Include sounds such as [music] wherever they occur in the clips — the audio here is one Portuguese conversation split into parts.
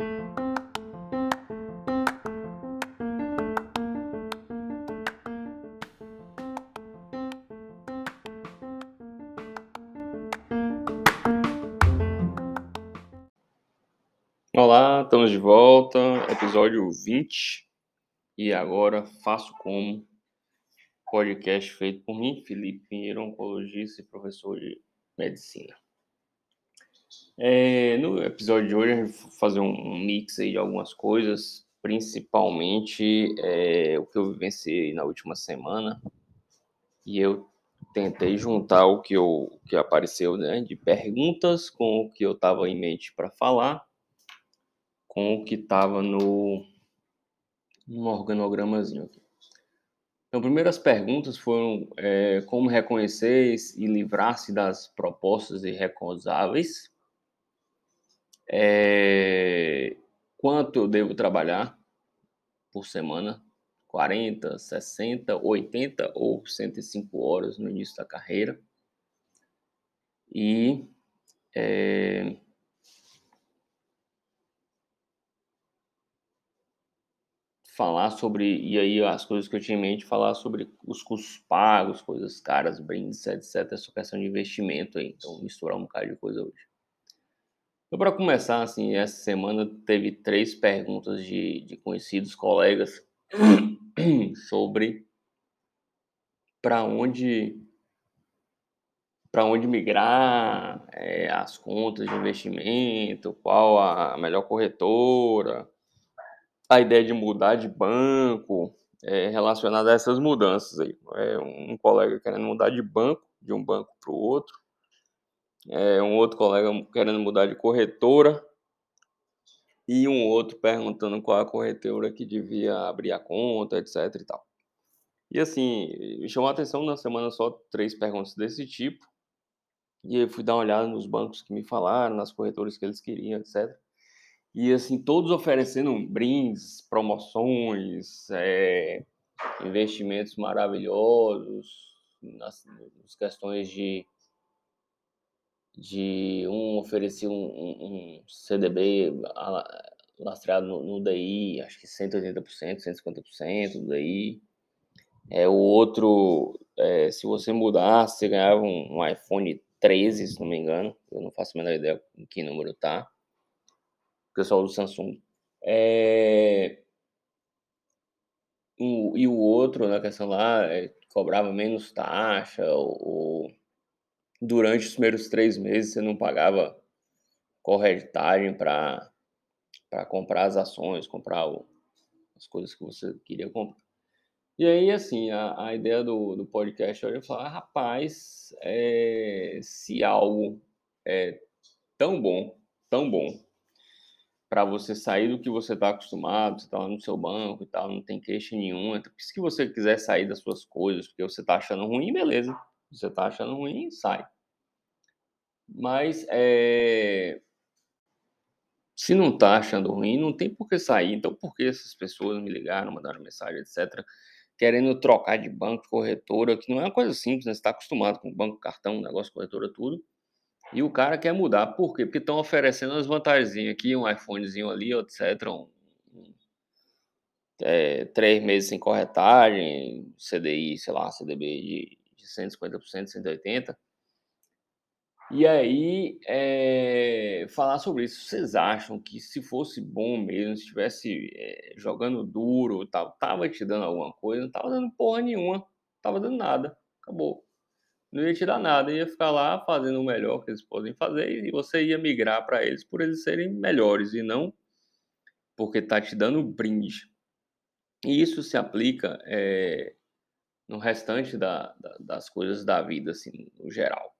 Olá, estamos de volta, episódio 20. E agora faço como podcast feito por mim, Felipe Pinheiro, oncologista e professor de medicina. É, no episódio de hoje, a gente vai fazer um mix aí de algumas coisas, principalmente é, o que eu vivenciei na última semana. E eu tentei juntar o que, eu, que apareceu né, de perguntas com o que eu estava em mente para falar com o que estava no, no organogramazinho aqui. Então, primeiras perguntas foram é, como reconhecer e livrar-se das propostas irrecusáveis, é, quanto eu devo trabalhar por semana, 40, 60, 80 ou 105 horas no início da carreira, e é, falar sobre, e aí as coisas que eu tinha em mente, falar sobre os custos pagos, coisas caras, brindes, etc. Essa questão de investimento aí. Então, misturar um bocado de coisa hoje. Então, para começar, assim, essa semana teve três perguntas de, de conhecidos colegas [clears throat] sobre para onde para onde migrar, é, as contas de investimento, qual a melhor corretora, a ideia de mudar de banco é, relacionada a essas mudanças aí. É um colega querendo mudar de banco, de um banco para o outro, é, um outro colega querendo mudar de corretora e um outro perguntando qual a corretora que devia abrir a conta, etc e tal. E assim, chamou a atenção na semana só três perguntas desse tipo. E eu fui dar uma olhada nos bancos que me falaram, nas corretoras que eles queriam, etc. E assim, todos oferecendo brindes, promoções, é, investimentos maravilhosos, nas, nas questões de, de um oferecia um, um, CDB lastreado no, no, DI, acho que 180%, 150% do DI. É, o outro, é, se você mudasse, você ganhava um, um iPhone 13, se não me engano. Eu não faço a menor ideia em que número tá pessoal do Samsung. É... O, e o outro, na questão lá, é, cobrava menos taxa, ou, durante os primeiros três meses você não pagava corretagem para comprar as ações, comprar o, as coisas que você queria comprar. E aí, assim, a, a ideia do, do podcast é falar, rapaz, é, se algo é tão bom, tão bom, para você sair do que você está acostumado, você está lá no seu banco e tal, não tem queixa nenhuma. Se você quiser sair das suas coisas, porque você está achando ruim, beleza. Você está achando ruim, sai. Mas é... se não está achando ruim, não tem por que sair. Então, por que essas pessoas me ligaram, mandaram mensagem, etc., querendo trocar de banco, corretora, que não é uma coisa simples, né? Você está acostumado com banco, cartão, negócio, corretora, tudo. E o cara quer mudar. Por quê? Porque estão oferecendo as vantagens aqui, um iPhonezinho ali, etc. Um, é, três meses sem corretagem, CDI, sei lá, CDB de, de 150%, 180%. E aí, é, falar sobre isso. Vocês acham que se fosse bom mesmo, se estivesse é, jogando duro, tal, tava te dando alguma coisa? Não tava dando porra nenhuma, tava dando nada. Acabou não ia te dar nada, ia ficar lá fazendo o melhor que eles podem fazer e você ia migrar para eles por eles serem melhores e não porque tá te dando brinde. E isso se aplica é, no restante da, da, das coisas da vida, assim, no geral.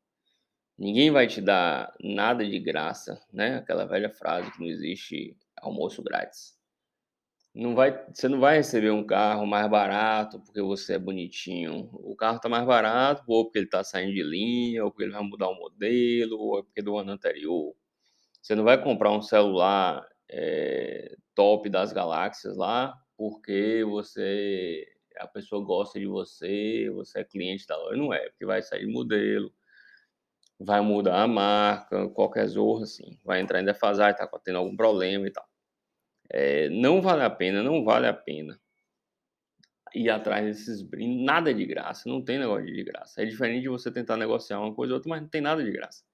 Ninguém vai te dar nada de graça, né? Aquela velha frase que não existe almoço grátis não vai, você não vai receber um carro mais barato porque você é bonitinho. O carro está mais barato ou porque ele está saindo de linha, ou porque ele vai mudar o modelo, ou é porque do ano anterior. Você não vai comprar um celular é, top das galáxias lá porque você a pessoa gosta de você, você é cliente da loja. Não é, porque vai sair de modelo, vai mudar a marca, qualquer zorra assim, vai entrar em defasagem, está tendo algum problema e tal. É, não vale a pena, não vale a pena ir atrás desses brindes. Nada de graça, não tem negócio de graça. É diferente de você tentar negociar uma coisa ou outra, mas não tem nada de graça.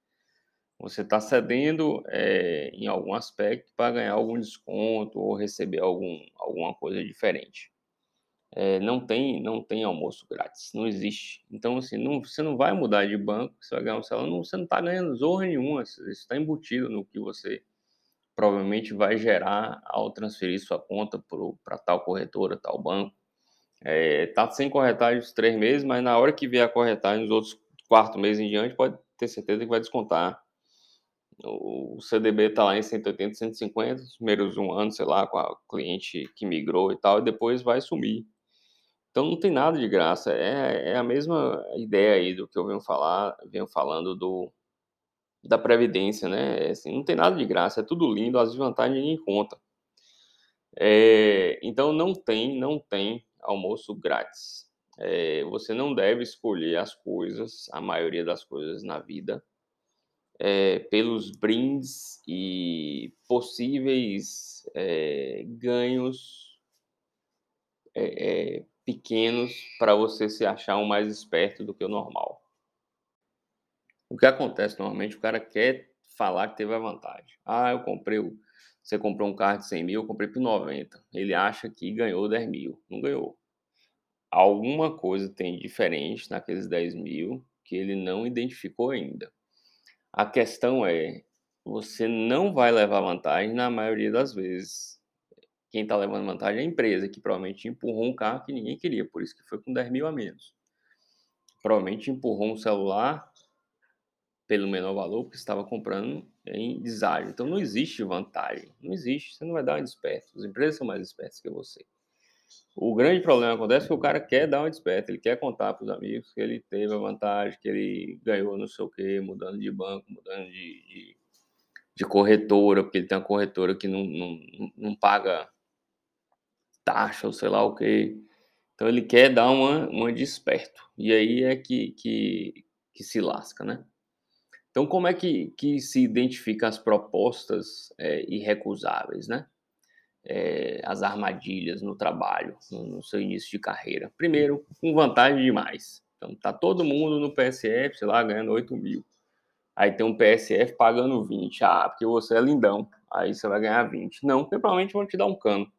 Você está cedendo é, em algum aspecto para ganhar algum desconto ou receber algum, alguma coisa diferente. É, não tem não tem almoço grátis, não existe. Então, assim, não, você não vai mudar de banco, você vai ganhar um celular, não, você não está ganhando zorra nenhuma, isso está embutido no que você provavelmente vai gerar ao transferir sua conta para tal corretora, tal banco. É, sem corretagem os três meses, mas na hora que vier a corretagem nos outros quarto meses em diante, pode ter certeza que vai descontar. O CDB está lá em 180, 150, os primeiros um ano, sei lá, com a cliente que migrou e tal, e depois vai sumir. Então não tem nada de graça. É, é a mesma ideia aí do que eu venho falar, venho falando do da previdência, né? É assim, não tem nada de graça, é tudo lindo, as desvantagens ninguém conta. É, então não tem, não tem almoço grátis. É, você não deve escolher as coisas, a maioria das coisas na vida, é, pelos brindes e possíveis é, ganhos é, é, pequenos para você se achar um mais esperto do que o normal. O que acontece normalmente, o cara quer falar que teve a vantagem. Ah, eu comprei, você comprou um carro de 100 mil, eu comprei por 90. Ele acha que ganhou 10 mil. Não ganhou. Alguma coisa tem diferente naqueles 10 mil que ele não identificou ainda. A questão é, você não vai levar vantagem na maioria das vezes. Quem está levando vantagem é a empresa, que provavelmente empurrou um carro que ninguém queria, por isso que foi com 10 mil a menos. Provavelmente empurrou um celular pelo menor valor, porque estava comprando em deságio. Então não existe vantagem, não existe, você não vai dar uma desperto. As empresas são mais espertas que você. O grande problema acontece que o cara quer dar uma desperta, ele quer contar para os amigos que ele teve a vantagem, que ele ganhou não sei o quê, mudando de banco, mudando de, de, de corretora, porque ele tem uma corretora que não, não, não paga taxa ou sei lá o quê. Então ele quer dar uma, uma desperto. E aí é que, que, que se lasca, né? Então como é que, que se identifica as propostas é, irrecusáveis, né? é, as armadilhas no trabalho, no, no, seu início de carreira. Primeiro, com vantagem demais. Então, tá todo mundo no PSF, sei lá, ganhando 8 mil. Aí tem um PSF pagando 20. Ah, porque você é lindão. Aí você vai ganhar 20. Não, porque provavelmente vão te dar um cano.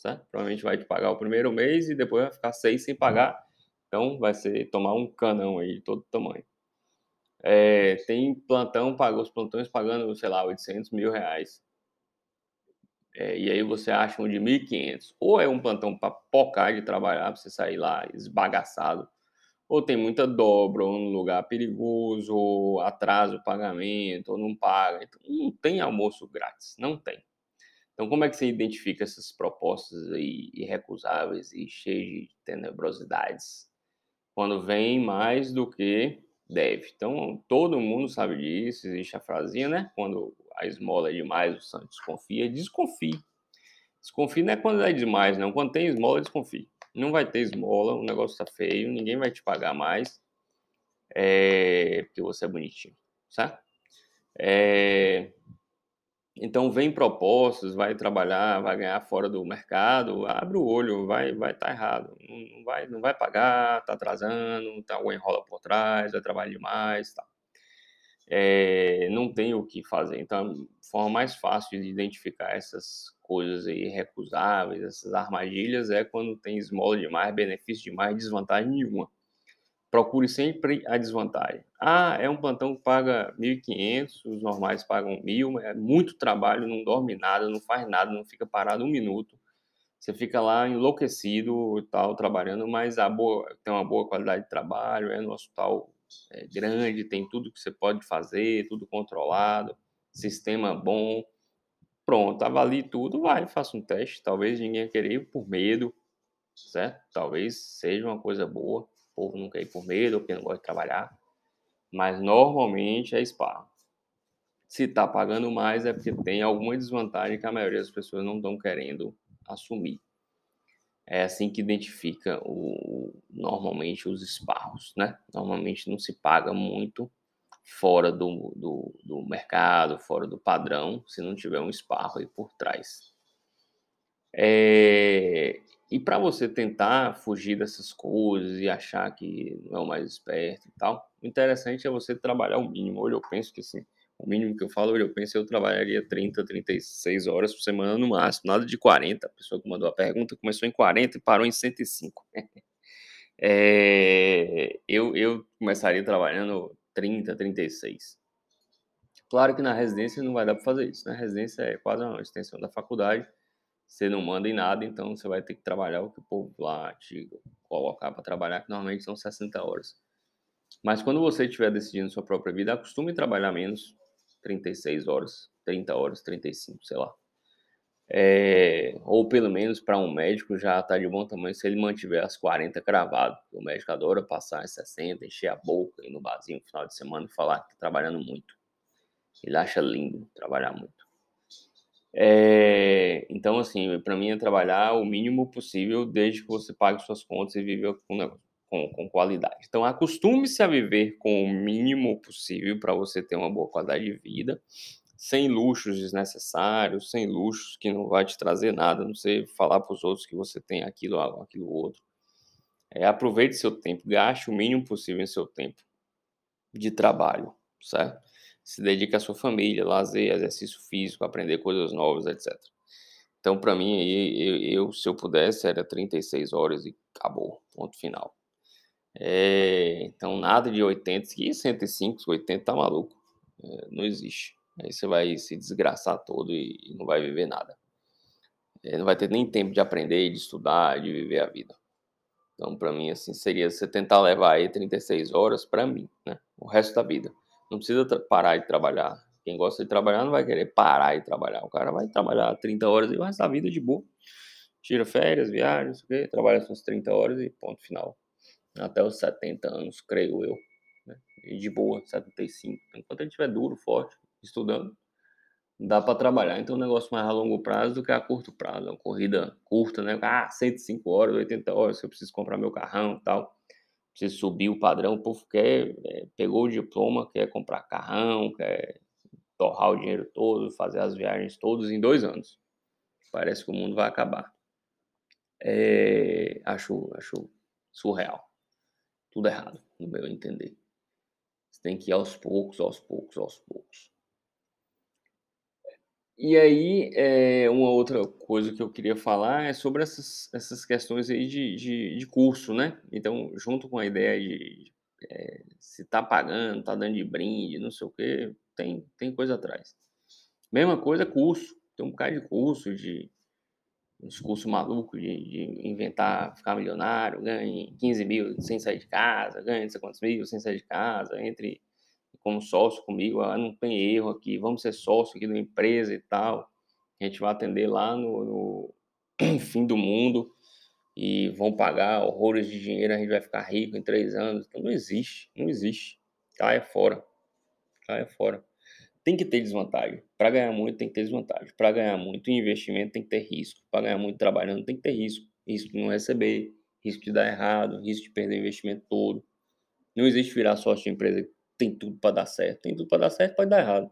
Certo? Provavelmente vai te pagar o primeiro mês e depois vai ficar seis sem pagar. Então vai ser tomar um canão aí de todo tamanho. É, tem plantão, pagou os plantões pagando, sei lá, 800 mil reais. É, e aí você acha um de 1.500. Ou é um plantão para pocar de trabalhar, para você sair lá esbagaçado. Ou tem muita dobra, ou um lugar perigoso, ou atrasa o pagamento, ou não paga. Então, não tem almoço grátis, não tem. Então, como é que você identifica essas propostas aí irrecusáveis e cheias de tenebrosidades? Quando vem mais do que deve. Então, todo mundo sabe disso, existe a frasinha, né? Quando a esmola é demais, o santo desconfia, desconfie. Desconfie não é quando é demais, não. Quando tem esmola, desconfie. Não vai ter esmola, o negócio tá feio, ninguém vai te pagar mais, é, porque você é bonitinho, certo? É, então vem propostas, vai trabalhar, vai ganhar fora do mercado, abre o olho, vai vai estar tá errado, não vai não vai pagar, tá atrasando, tá alguma enrola por trás, vai trabalhar demais, tá é, não tem o que fazer. Então, a forma mais fácil de identificar essas coisas aí recusáveis, essas armadilhas, é quando tem esmola demais, benefício demais, desvantagem nenhuma. Procure sempre a desvantagem. Ah, é um plantão que paga 1.500, os normais pagam 1.000, é muito trabalho, não dorme nada, não faz nada, não fica parado um minuto. Você fica lá enlouquecido e tal, trabalhando, mas a boa, tem uma boa qualidade de trabalho, é no hospital é grande, tem tudo que você pode fazer, tudo controlado, sistema bom. Pronto, avalie tudo, vai, faça um teste. Talvez ninguém querer por medo, certo? Talvez seja uma coisa boa. Povo não quer ir por medo, ou porque não gosta de trabalhar. Mas normalmente é esparro. Se está pagando mais é porque tem alguma desvantagem que a maioria das pessoas não estão querendo assumir. É assim que identifica o, normalmente os esparros, né? Normalmente não se paga muito fora do, do, do mercado, fora do padrão, se não tiver um esparro aí por trás. É, e para você tentar fugir dessas coisas e achar que não é o mais esperto e tal, o interessante é você trabalhar o mínimo. Hoje eu penso que assim, o mínimo que eu falo, hoje eu penso eu trabalharia 30, 36 horas por semana no máximo, nada de 40. A pessoa que mandou a pergunta começou em 40 e parou em 105. [laughs] é, eu, eu começaria trabalhando 30, 36. Claro que na residência não vai dar para fazer isso. Na né? residência é quase uma extensão da faculdade você não manda em nada, então você vai ter que trabalhar o que o povo lá te colocar para trabalhar, que normalmente são 60 horas. Mas quando você estiver decidindo sua própria vida, acostume trabalhar menos, 36 horas, 30 horas, 35, sei lá. É, ou pelo menos para um médico já está de bom tamanho se ele mantiver as 40 cravado. O médico adora passar as 60, encher a boca, ir no barzinho no final de semana e falar que está trabalhando muito. Ele acha lindo trabalhar muito. É, então, assim, para mim é trabalhar o mínimo possível desde que você pague suas contas e viva com, com, com qualidade. Então, acostume-se a viver com o mínimo possível para você ter uma boa qualidade de vida, sem luxos desnecessários, sem luxos que não vai te trazer nada, não sei falar para os outros que você tem aquilo, aquilo outro. É, aproveite seu tempo, gaste o mínimo possível em seu tempo de trabalho, certo? Se dedica à sua família, lazer, exercício físico, aprender coisas novas, etc. Então, para mim, eu, eu, se eu pudesse, era 36 horas e acabou, ponto final. É, então, nada de 80, e 105, 80 tá maluco, é, não existe. Aí você vai se desgraçar todo e, e não vai viver nada. É, não vai ter nem tempo de aprender, de estudar, de viver a vida. Então, para mim, assim, seria você tentar levar aí 36 horas para mim, né? O resto da vida. Não precisa parar de trabalhar. Quem gosta de trabalhar não vai querer parar de trabalhar. O cara vai trabalhar 30 horas e resto da vida de boa. Tira férias, viagens, trabalha suas 30 horas e ponto final. Até os 70 anos, creio eu. Né? E de boa, 75. Enquanto ele estiver duro, forte, estudando, dá para trabalhar. Então, um negócio mais a longo prazo do que a curto prazo. É uma corrida curta, né? Ah, 105 horas, 80 horas, eu preciso comprar meu carrão e tal você subir o padrão, o povo quer, é, pegou o diploma, quer comprar carrão, quer torrar o dinheiro todo, fazer as viagens todas em dois anos. Parece que o mundo vai acabar. É, acho, acho surreal. Tudo errado, no meu entender. Você tem que ir aos poucos, aos poucos, aos poucos. E aí, é, uma outra coisa que eu queria falar é sobre essas, essas questões aí de, de, de curso, né? Então, junto com a ideia de é, se tá pagando, tá dando de brinde, não sei o quê, tem, tem coisa atrás. Mesma coisa, curso. Tem um bocado de curso, de uns cursos malucos de, de inventar, ficar milionário, ganhe 15 mil sem sair de casa, ganhe não sei quantos mil sem sair de casa, entre como sócio comigo, ah, não tem erro aqui, vamos ser sócio aqui da empresa e tal. A gente vai atender lá no, no [clears throat] fim do mundo e vão pagar horrores de dinheiro, a gente vai ficar rico em três anos. Então não existe, não existe. Caia fora. Caia fora. Tem que ter desvantagem. Para ganhar muito, tem que ter desvantagem. Para ganhar muito investimento, tem que ter risco. Para ganhar muito trabalhando, tem que ter risco. Risco de não receber, risco de dar errado, risco de perder o investimento todo. Não existe virar sócio de empresa tem tudo para dar certo. Tem tudo para dar certo, pode dar errado.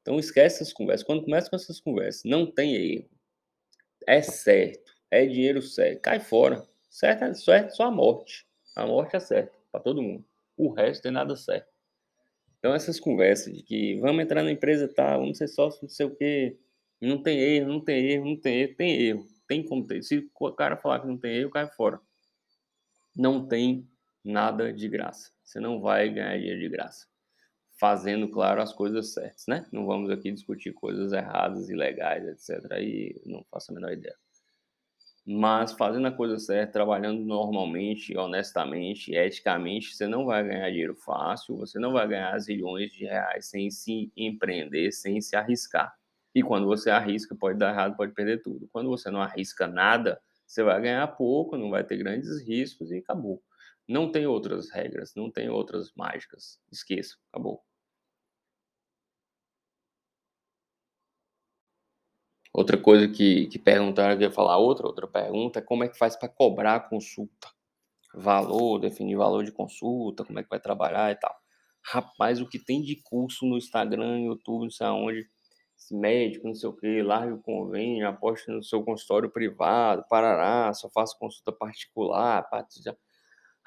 Então esquece essas conversas. Quando começa com essas conversas, não tem erro. É certo. É dinheiro certo. Cai fora. Certo é certo só a morte. A morte é certa para todo mundo. O resto tem nada certo. Então essas conversas de que vamos entrar na empresa tá, vamos ser sócio, não sei o quê. Não tem erro, não tem erro, não tem erro, tem erro. Tem como ter. Se o cara falar que não tem erro, cai fora. Não tem nada de graça. Você não vai ganhar dinheiro de graça. Fazendo, claro, as coisas certas, né? Não vamos aqui discutir coisas erradas, ilegais, etc. Aí não faço a menor ideia. Mas fazendo a coisa certa, trabalhando normalmente, honestamente, eticamente, você não vai ganhar dinheiro fácil, você não vai ganhar zilhões de reais sem se empreender, sem se arriscar. E quando você arrisca, pode dar errado, pode perder tudo. Quando você não arrisca nada, você vai ganhar pouco, não vai ter grandes riscos e acabou. Não tem outras regras, não tem outras mágicas. Esqueça, acabou. Outra coisa que, que perguntaram, eu ia falar outra, outra pergunta, como é que faz para cobrar a consulta? Valor, definir valor de consulta, como é que vai trabalhar e tal. Rapaz, o que tem de curso no Instagram, YouTube, não sei aonde, médico, não sei o que, largue o convênio, aposte no seu consultório privado, parará, só faça consulta particular, já...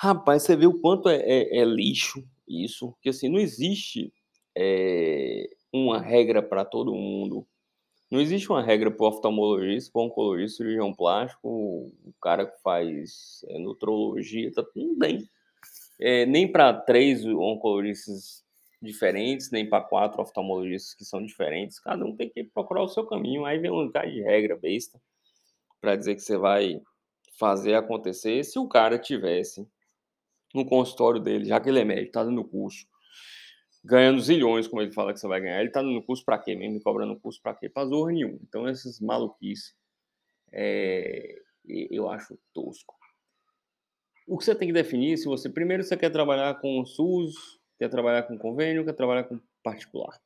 Rapaz, você vê o quanto é, é, é, lixo isso, porque assim, não existe é, uma regra para todo mundo. Não existe uma regra para o oftalmologista, para o oncologista, cirurgião plástico, o cara que faz é, nutrologia, tá, não tem. É, nem para três oncologistas diferentes, nem para quatro oftalmologistas que são diferentes. Cada um tem que procurar o seu caminho. Aí vem um cara de regra besta para dizer que você vai fazer acontecer. Se o cara tivesse no consultório dele, já que ele é médico, está dando curso, ganhando zilhões, como ele fala que você vai ganhar, ele está dando curso para quê? Mesmo me cobrando curso para quê? Para zorra nenhum. Então, essas maluquices é, eu acho tosco. O que você tem que definir, se você primeiro você quer trabalhar com o SUS, quer trabalhar com convênio, quer trabalhar com particular.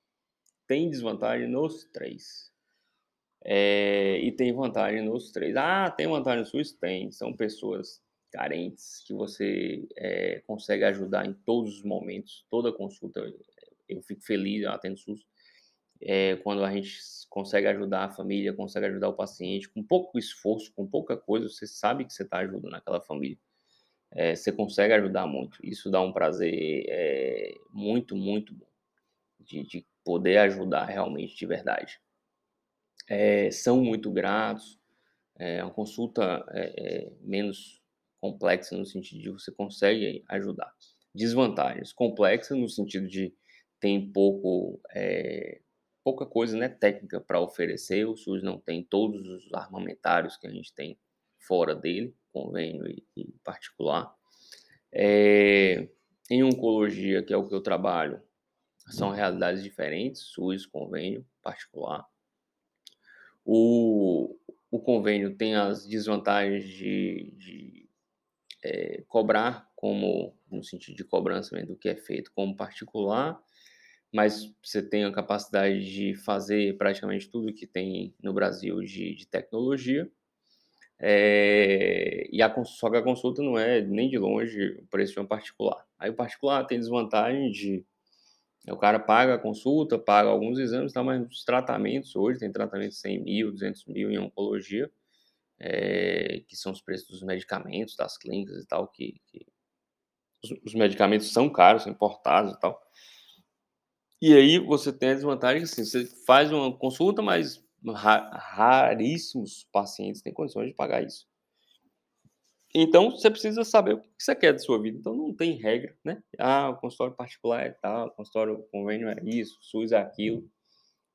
Tem desvantagem nos três. É, e tem vantagem nos três. Ah, tem vantagem no SUS? Tem. São pessoas carentes que você é, consegue ajudar em todos os momentos. Toda consulta, eu fico feliz, eu atendo SUS. É, quando a gente consegue ajudar a família, consegue ajudar o paciente, com pouco esforço, com pouca coisa, você sabe que você está ajudando aquela família é, você consegue ajudar muito. Isso dá um prazer é, muito, muito bom de, de, poder ajudar realmente de verdade. É, são muito gratos. É uma consulta menos complexa no sentido de você consegue ajudar. Desvantagens complexa no sentido de tem pouco pouca coisa né, técnica para oferecer. O SUS não tem todos os armamentários que a gente tem fora dele convênio e, e particular. É, em oncologia, que é o que eu trabalho, são realidades diferentes, SUS, convênio, particular. O, o convênio tem as desvantagens de, de é, cobrar como, no sentido de cobrança do que é feito como particular, mas você tem a capacidade de fazer praticamente tudo que tem no Brasil de, de tecnologia. É, e a, só que a consulta não é nem de longe o preço de um particular. Aí o particular tem desvantagem de o cara paga a consulta, paga alguns exames, tá, mas os tratamentos hoje tem tratamento de 100 mil, 200 mil em oncologia, é, que são os preços dos medicamentos, das clínicas e tal, que, que os, os, medicamentos são caros, são importados e tal. E aí você tem a desvantagem assim, você faz uma consulta, mas raríssimos pacientes têm condições de pagar isso. Então, você precisa saber o que você quer da sua vida. Então, não tem regra, né? Ah, o consultório particular é tal, o consultório convênio é isso, o SUS é aquilo.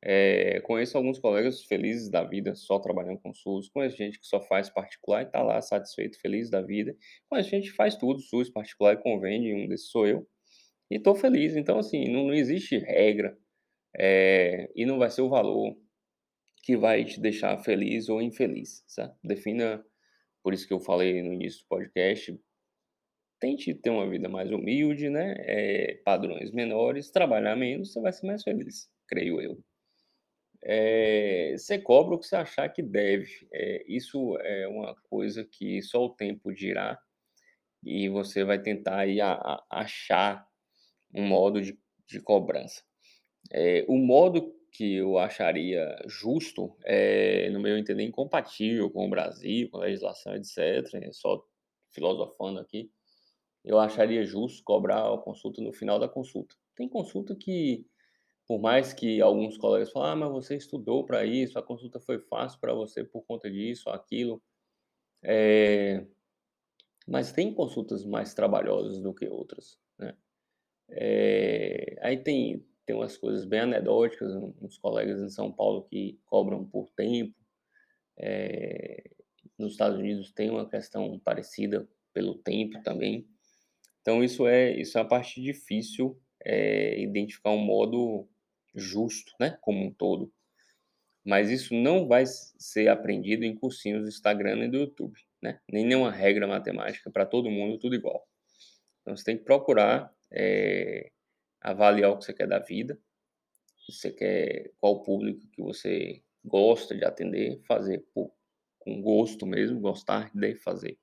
É, conheço alguns colegas felizes da vida só trabalhando com SUS. Conheço gente que só faz particular e está lá satisfeito, feliz da vida. Conheço gente que faz tudo, SUS, particular e convênio, um desses sou eu. E estou feliz. Então, assim, não, não existe regra é, e não vai ser o valor que vai te deixar feliz ou infeliz, certo? Defina, por isso que eu falei no início do podcast, tente ter uma vida mais humilde, né? É, padrões menores, trabalhar menos, você vai ser mais feliz, creio eu. É, você cobra o que você achar que deve. É, isso é uma coisa que só o tempo dirá e você vai tentar aí a, a achar um modo de, de cobrança. É, o modo que eu acharia justo, é, no meu entender, incompatível com o Brasil, com a legislação, etc., né, só filosofando aqui, eu acharia justo cobrar a consulta no final da consulta. Tem consulta que, por mais que alguns colegas falem, ah, mas você estudou para isso, a consulta foi fácil para você por conta disso, aquilo, é... mas tem consultas mais trabalhosas do que outras, né? É... Aí tem, tem umas coisas bem anedóticas, uns colegas em São Paulo que cobram por tempo. É, nos Estados Unidos tem uma questão parecida pelo tempo também. Então isso é isso é a parte difícil, identificar um modo justo, né, como um todo. Mas isso não vai ser aprendido em cursinhos do Instagram e do YouTube, né? Nem nenhuma regra matemática para todo mundo tudo igual. Então você tem que procurar é, avaliar o que você quer da vida, você quer qual público que você gosta de atender, fazer por, com gosto mesmo, gostar de fazer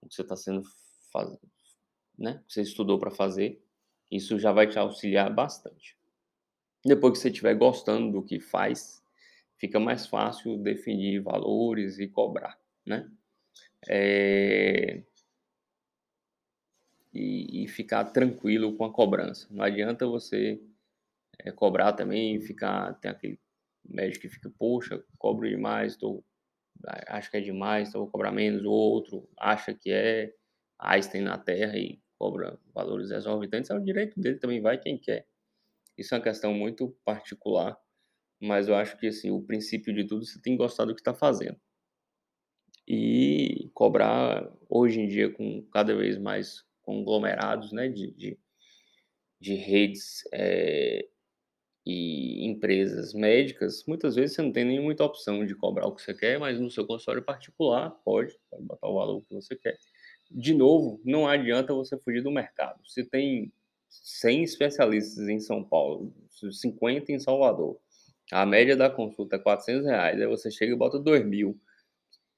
o que você está sendo faz, né? Que você estudou para fazer, isso já vai te auxiliar bastante. Depois que você estiver gostando do que faz, fica mais fácil definir valores e cobrar, né? É... E, e, ficar tranquilo com a cobrança. Não adianta você é, cobrar também e ficar, tem aquele médico que fica, poxa, cobro demais, tô, acho que é demais, então vou cobrar menos, o outro acha que é Einstein na Terra e cobra valores exorbitantes, é o direito dele também, vai quem quer. Isso é uma questão muito particular mas eu acho que assim, o princípio de tudo você tem que gostar do que está fazendo. E cobrar hoje em dia com cada vez mais conglomerados né, de, de, de redes é, e empresas médicas, muitas vezes você não tem nem muita opção de cobrar o que você quer, mas no seu consultório particular pode, pode botar o valor que você quer. De novo, não adianta você fugir do mercado. Se tem 100 especialistas em São Paulo, 50 em Salvador, a média da consulta é 400 reais, aí você chega e bota 2 mil.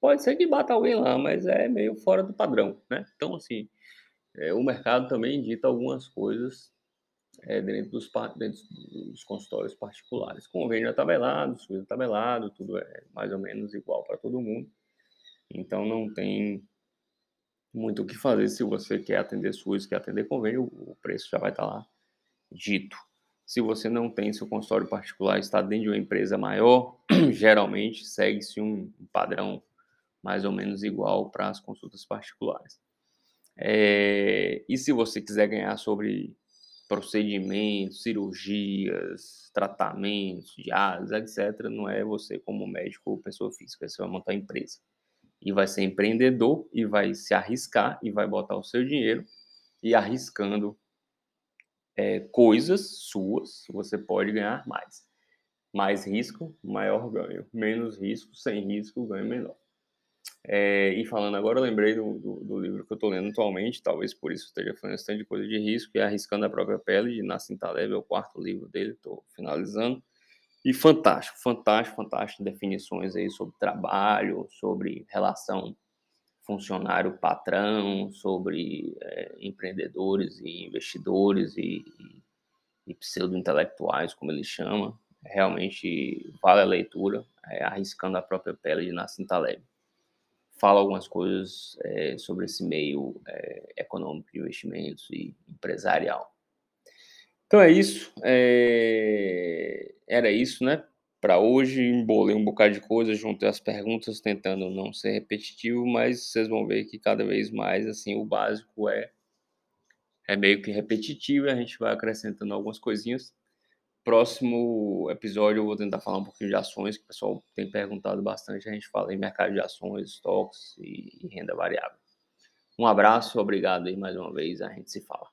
Pode ser que bata alguém lá, mas é meio fora do padrão, né? Então, assim, é, o mercado também dita algumas coisas é, dentro, dos, dentro dos consultórios particulares. Convênio é tabelado, SUS é tabelado, tudo é mais ou menos igual para todo mundo. Então, não tem muito o que fazer se você quer atender SUS, quer atender convênio, o preço já vai estar lá dito. Se você não tem seu consultório particular, está dentro de uma empresa maior, [clears throat] geralmente segue-se um padrão mais ou menos igual para as consultas particulares. É, e se você quiser ganhar sobre procedimentos, cirurgias, tratamentos, diálise, etc., não é você como médico ou pessoa física, você vai montar empresa. E vai ser empreendedor e vai se arriscar e vai botar o seu dinheiro e arriscando é, coisas suas, você pode ganhar mais. Mais risco, maior ganho. Menos risco, sem risco, ganho menor. É, e falando agora, eu lembrei do, do, do livro que eu estou lendo atualmente, talvez por isso esteja falando bastante de coisa de risco, e Arriscando a Própria Pele, de Nassim Taleb, é o quarto livro dele, estou finalizando. E fantástico, fantástico, fantástico, definições aí sobre trabalho, sobre relação funcionário patrão, sobre é, empreendedores e investidores e, e, pseudo-intelectuais, como ele chama. Realmente vale a leitura, é, arriscando a própria pele de Nassim Taleb. Fala algumas coisas é, sobre esse meio é, econômico de investimentos e empresarial. Então é isso. É, era isso, né? para hoje, embolei um bocado de coisa, juntei as perguntas tentando não ser repetitivo, mas vocês vão ver que cada vez mais assim o básico é é meio que repetitivo, e a gente vai acrescentando algumas coisinhas. Próximo episódio eu vou tentar falar um pouquinho de ações, que o pessoal tem perguntado bastante, a gente fala em mercado de ações, estoques e renda variável. Um abraço, obrigado aí mais uma vez, a gente se fala.